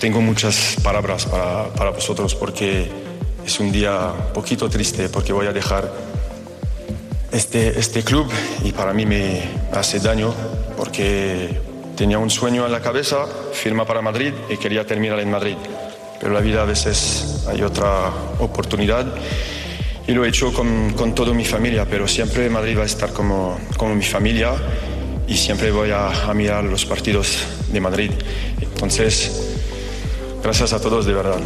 tengo muchas palabras para, para vosotros porque es un día poquito triste porque voy a dejar este, este club y para mí me hace daño porque tenía un sueño en la cabeza, firma para Madrid y quería terminar en Madrid. Pero la vida a veces hay otra oportunidad y lo he hecho con, con toda mi familia, pero siempre Madrid va a estar como, como mi familia y siempre voy a, a mirar los partidos de Madrid. Entonces, gracias a todos de verdad.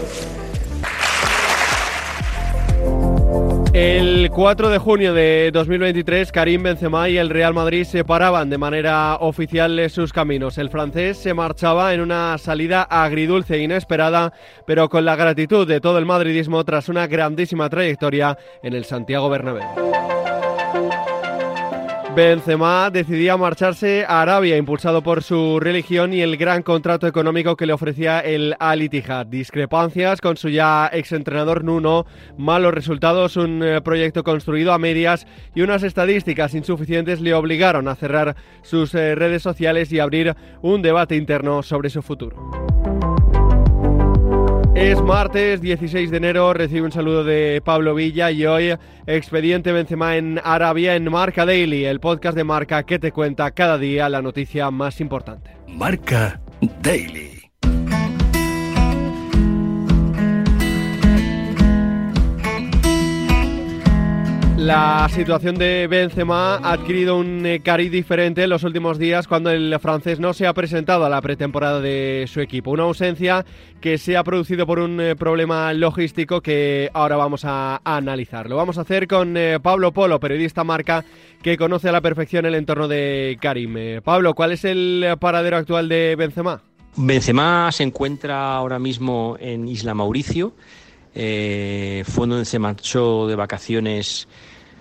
El 4 de junio de 2023, Karim Benzema y el Real Madrid separaban de manera oficial sus caminos. El francés se marchaba en una salida agridulce e inesperada, pero con la gratitud de todo el madridismo tras una grandísima trayectoria en el Santiago Bernabéu. Benzema decidía marcharse a Arabia, impulsado por su religión y el gran contrato económico que le ofrecía el Al Ittihad. Discrepancias con su ya exentrenador Nuno, malos resultados, un eh, proyecto construido a medias y unas estadísticas insuficientes le obligaron a cerrar sus eh, redes sociales y abrir un debate interno sobre su futuro. Es martes 16 de enero, recibe un saludo de Pablo Villa y hoy Expediente Benzema en Arabia en Marca Daily, el podcast de Marca que te cuenta cada día la noticia más importante. Marca Daily. La situación de Benzema ha adquirido un eh, cariz diferente en los últimos días cuando el francés no se ha presentado a la pretemporada de su equipo. Una ausencia que se ha producido por un eh, problema logístico que ahora vamos a, analizar. Lo vamos a hacer con eh, Pablo Polo, periodista marca que conoce a la perfección el entorno de Karim. Pablo, ¿cuál es el paradero actual de Benzema? Benzema se encuentra ahora mismo en Isla Mauricio. Eh, fue donde se marchó de vacaciones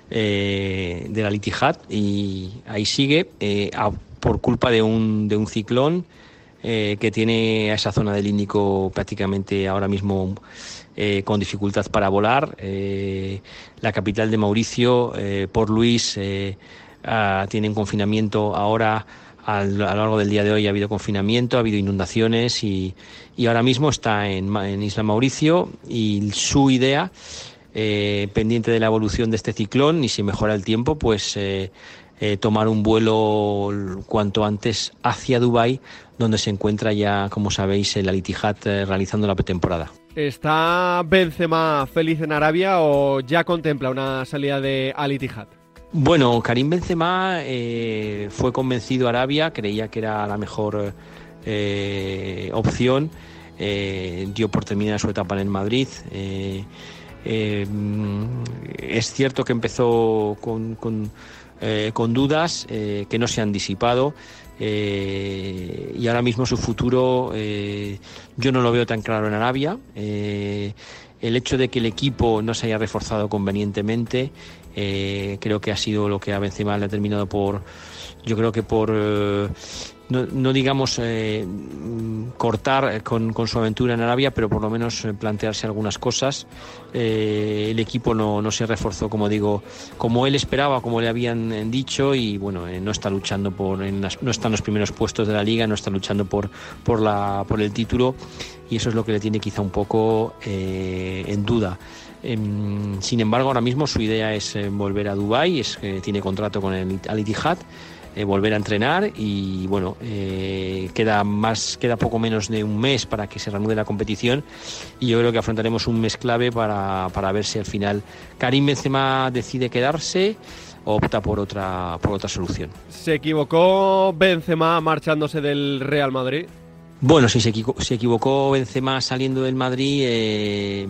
eh, de la Litijat y ahí sigue eh, por culpa de un, de un ciclón eh, que tiene a esa zona del Índico prácticamente ahora mismo eh, con dificultad para volar. La capital de Mauricio, Port Louis, eh, ah, tiene en confinamiento ahora. A lo largo del día de hoy ha habido confinamiento, ha habido inundaciones y, y ahora mismo está en, en Isla Mauricio y su idea, eh, pendiente de la evolución de este ciclón y si mejora el tiempo, pues eh, eh, tomar un vuelo cuanto antes hacia Dubái, donde se encuentra ya, como sabéis, el Al Ittihad eh, realizando la pretemporada. ¿Está Benzema feliz en Arabia o ya contempla una salida de Al Ittihad? Bueno, Karim Benzema eh, fue convencido a Arabia, creía que era la mejor eh, opción, eh, dio por terminada su etapa en el Madrid. es cierto que empezó con, dudas que no se han disipado y ahora mismo su futuro yo no lo veo tan claro en Arabia. El hecho de que el equipo no se haya reforzado convenientemente eh, creo que ha sido lo que a Benzema le ha terminado por, yo creo que por, eh, no, no digamos eh, mm, cortar con, su aventura en Arabia, pero por lo menos plantearse algunas cosas. El equipo no, se reforzó, como digo, como él esperaba, como le habían dicho, y bueno, no está luchando por, en las- no está en los primeros puestos de la liga, no está luchando por, por, la, por el título, y eso es lo que le tiene quizá un poco en duda. Em, sin embargo, ahora mismo su idea es eh, volver a Dubái, es tiene contrato con el Al Ittihad, eh, volver a entrenar y bueno, eh, queda más, queda poco menos de un mes para que se reanude la competición y yo creo que afrontaremos un mes clave para, para ver si al final Karim Benzema decide quedarse o opta por otra, por otra solución. ¿Se equivocó Benzema marchándose del Real Madrid? Bueno, si se, equivo- se equivocó Benzema saliendo del Madrid, eh,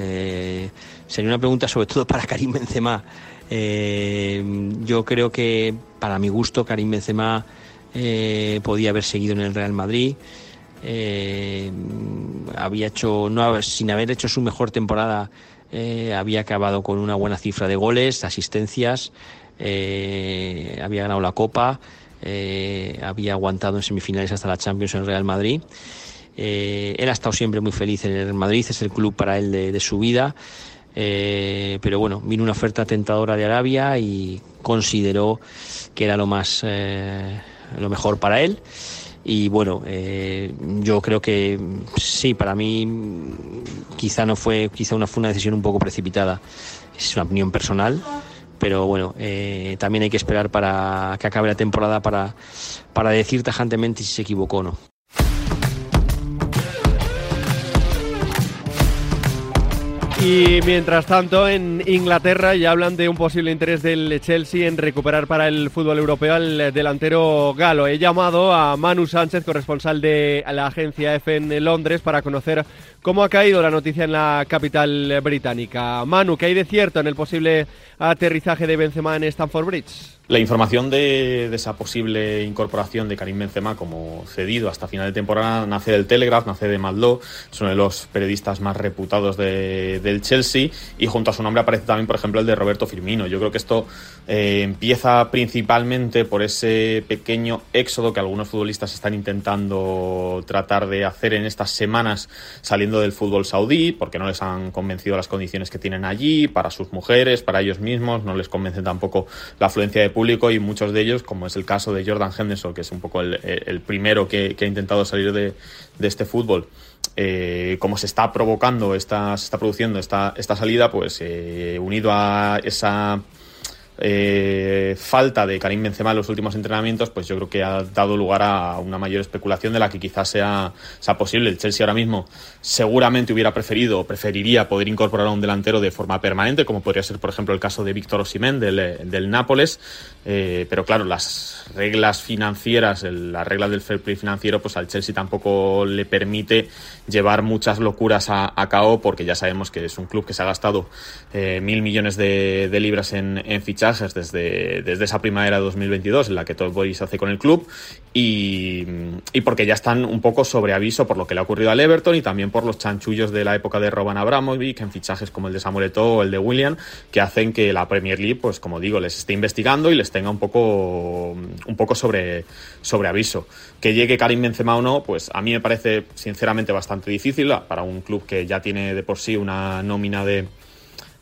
eh, sería una pregunta sobre todo para Karim Benzema. Eh, yo creo que, para mi gusto, Karim Benzema eh, podía haber seguido en el Real Madrid. Había hecho, sin haber hecho su mejor temporada, había acabado con una buena cifra de goles, asistencias, había ganado la Copa, había aguantado en semifinales hasta la Champions en el Real Madrid. Eh, él ha estado siempre muy feliz en el Madrid, es el club para él de, su vida. Eh, pero bueno, vino una oferta tentadora de Arabia y consideró que era lo más eh, lo mejor para él. y bueno, yo creo que sí, para mí quizá no fue, quizá una, fue una decisión un poco precipitada. Es una opinión personal, pero bueno, también hay que esperar para que acabe la temporada para, para decir tajantemente si se equivocó o no. Y mientras tanto, en Inglaterra ya hablan de un posible interés del Chelsea en recuperar para el fútbol europeo al delantero galo. He llamado a Manu Sánchez, corresponsal de la agencia F en Londres, para conocer cómo ha caído la noticia en la capital británica. Manu, ¿qué hay de cierto en el posible aterrizaje de Benzema en Stamford Bridge? La información de, esa posible incorporación de Karim Benzema como cedido hasta final de temporada nace del Telegraph, nace de Madlo, es uno de los periodistas más reputados del Chelsea y junto a su nombre aparece también, por ejemplo, el de Roberto Firmino. Yo creo que esto eh, empieza principalmente por ese pequeño éxodo que algunos futbolistas están intentando tratar de hacer en estas semanas saliendo del fútbol saudí, porque no les han convencido las condiciones que tienen allí, para sus mujeres, para ellos mismos, no les convence tampoco la afluencia de público y muchos de ellos, como es el caso de Jordan Henderson, que es un poco el, primero que, ha intentado salir de, este fútbol, eh, como se está provocando, esta, se está produciendo esta, esta salida, pues eh, unido a esa eh, falta de Karim Benzema en los últimos entrenamientos, pues yo creo que ha dado lugar a una mayor especulación de la que quizás sea, posible. El Chelsea ahora mismo seguramente hubiera preferido o preferiría poder incorporar a un delantero de forma permanente, como podría ser, por ejemplo, el caso de Víctor Osimhen del, Nápoles. Eh, pero claro, las reglas financieras, las reglas del fair play financiero, pues al Chelsea tampoco le permite llevar muchas locuras a, cabo, porque ya sabemos que es un club que se ha gastado eh, mil millones de, libras en, en fichajes desde, desde esa primavera de 2022 en la que Todd Boys hace con el club y, porque ya están un poco sobre aviso por lo que le ha ocurrido al Everton y también por los chanchullos de la época de Roban Abramovich en fichajes como el de Samuel Eto'o o el de William que hacen que la Premier League pues como digo les esté investigando y les tenga un poco un poco sobre, sobre aviso. Que llegue Karim Benzema o no pues a mí me parece sinceramente bastante difícil para un club que ya tiene de por sí una nómina de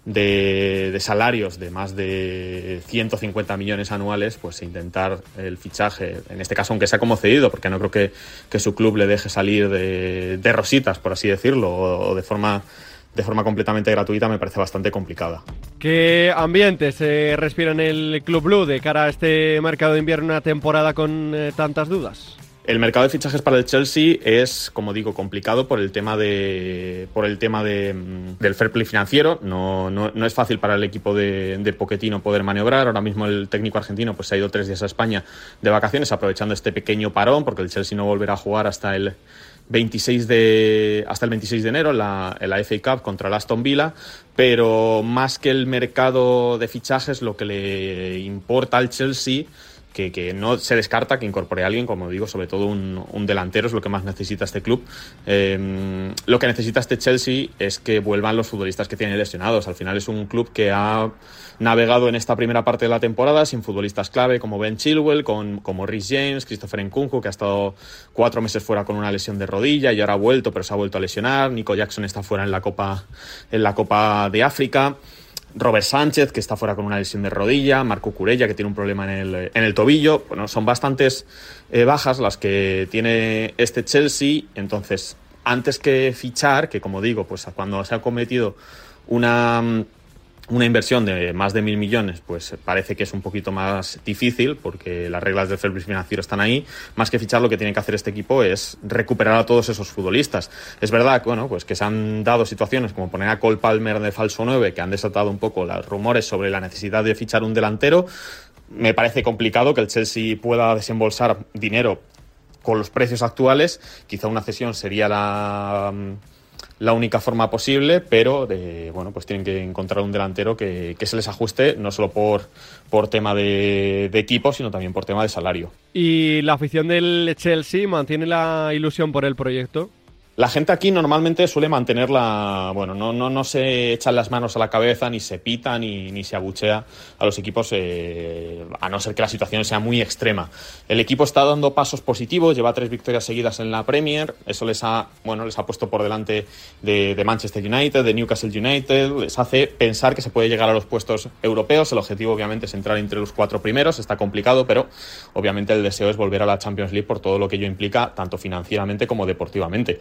de, salarios de más de 150 millones anuales, pues intentar el fichaje, en este caso aunque sea como cedido, porque no creo que, que su club le deje salir de, rositas, por así decirlo, o, de forma de forma completamente gratuita me parece bastante complicada. ¿Qué ambiente se respira en el Club Blue de cara a este mercado de invierno, una temporada con eh, tantas dudas? El mercado de fichajes para el Chelsea es, como digo, complicado por el tema de por el tema de, mm, del fair play financiero. No, no, no, es fácil para el equipo de, de Pochettino poder maniobrar. Ahora mismo el técnico argentino pues, se ha ido tres días a España de vacaciones, aprovechando este pequeño parón, porque el Chelsea no volverá a jugar hasta el 26 de, hasta el 26 de enero en la, en la FA Cup contra el Aston Villa, pero más que el mercado de fichajes, lo que le importa al Chelsea que, no se descarta que incorpore a alguien, como digo, sobre todo un, delantero, es lo que más necesita este club. Em, lo que necesita este Chelsea es que vuelvan los futbolistas que tienen lesionados. Al final es un club que ha navegado en esta primera parte de la temporada sin futbolistas clave como Ben Chilwell, con, como Rhys James, Christopher Nkunku, que ha estado cuatro meses fuera con una lesión de rodilla y ahora ha vuelto, pero se ha vuelto a lesionar. Nico Jackson está fuera en la Copa, en la Copa de África. Robert Sánchez, que está fuera con una lesión de rodilla, Marco Curella, que tiene un problema en el, en el tobillo. Bueno, son bastantes eh, bajas las que tiene este Chelsea. Entonces, antes que fichar, que como digo, pues cuando se ha cometido una una inversión de más de mil millones, pues parece que es un poquito más difícil porque las reglas del fair financiero están ahí. Más que fichar, lo que tiene que hacer este equipo es recuperar a todos esos futbolistas. Es verdad bueno, pues que se han dado situaciones como poner a Cole Palmer de falso 9 que han desatado un poco los rumores sobre la necesidad de fichar un delantero. Me parece complicado que el Chelsea pueda desembolsar dinero con los precios actuales. Quizá una cesión sería la la única forma posible, pero de, bueno, pues tienen que encontrar un delantero que, se les ajuste, no solo por, por tema de, equipo, sino también por tema de salario. ¿Y la afición del Chelsea mantiene la ilusión por el proyecto? La gente aquí normalmente suele mantenerla, bueno, no, se echan las manos a la cabeza, ni se pita, ni, ni se abuchea a los equipos, eh, a no ser que la situación sea muy extrema. El equipo está dando pasos positivos, lleva tres victorias seguidas en la Premier, eso les ha, bueno, les ha puesto por delante de, de Manchester United, de Newcastle United, les hace pensar que se puede llegar a los puestos europeos. El objetivo, obviamente, es entrar entre los cuatro primeros, está complicado, pero obviamente el deseo es volver a la Champions League por todo lo que ello implica, tanto financieramente como deportivamente.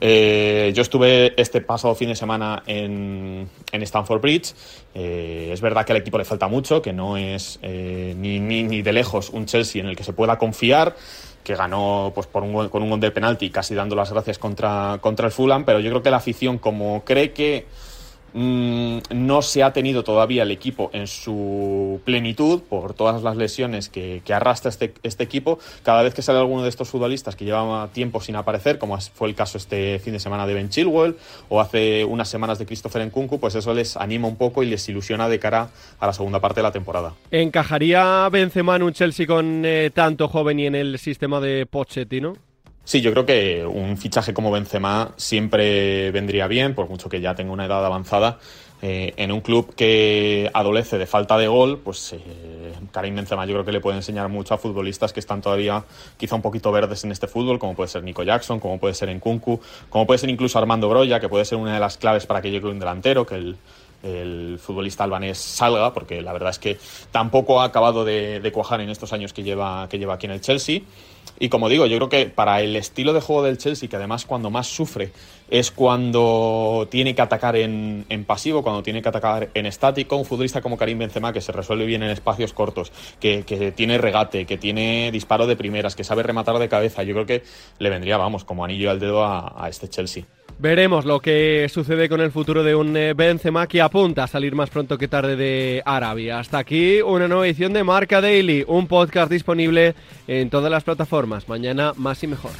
Eh, yo estuve este pasado fin de semana en, en Stamford Bridge. Eh, es verdad que al equipo le falta mucho, que no es eh, ni, ni, ni, de lejos un Chelsea en el que se pueda confiar que ganó pues, por un, con un gol de penalti, casi dando las gracias contra, contra el Fulham, pero yo creo que la afición, como cree que Mm, no se ha tenido todavía el equipo en su plenitud por todas las lesiones que, arrastra este, este equipo. Cada vez que sale alguno de estos futbolistas que llevaba tiempo sin aparecer, como fue el caso este fin de semana de Ben Chilwell o hace unas semanas de Christopher Nkunku, pues eso les anima un poco y les ilusiona de cara a la segunda parte de la temporada. ¿Encajaría Benzema en un Chelsea con eh, tanto joven y en el sistema de Pochettino? Sí, yo creo que un fichaje como Benzema siempre vendría bien, por mucho que ya tenga una edad avanzada. Eh, en un club que adolece de falta de gol, pues eh, Karim Benzema yo creo que le puede enseñar mucho a futbolistas que están todavía quizá un poquito verdes en este fútbol, como puede ser Nico Jackson, como puede ser Nkunku, como puede ser incluso Armando Broya, que puede ser una de las claves para que llegue un delantero, que el, el futbolista albanés salga, porque la verdad es que tampoco ha acabado de, de cuajar en estos años que lleva, que lleva aquí en el Chelsea. Y como digo, yo creo que para el estilo de juego del Chelsea, que además cuando más sufre es cuando tiene que atacar en, pasivo, cuando tiene que atacar en estático, un futbolista como Karim Benzema que se resuelve bien en espacios cortos, que, tiene regate, que tiene disparo de primeras, que sabe rematar de cabeza, yo creo que le vendría, vamos, como anillo al dedo a este Chelsea. Veremos lo que sucede con el futuro de un Benzema que apunta a salir más pronto que tarde de Arabia. Hasta aquí una nueva edición de Marca Daily, un podcast disponible en todas las plataformas. Mañana más y mejor.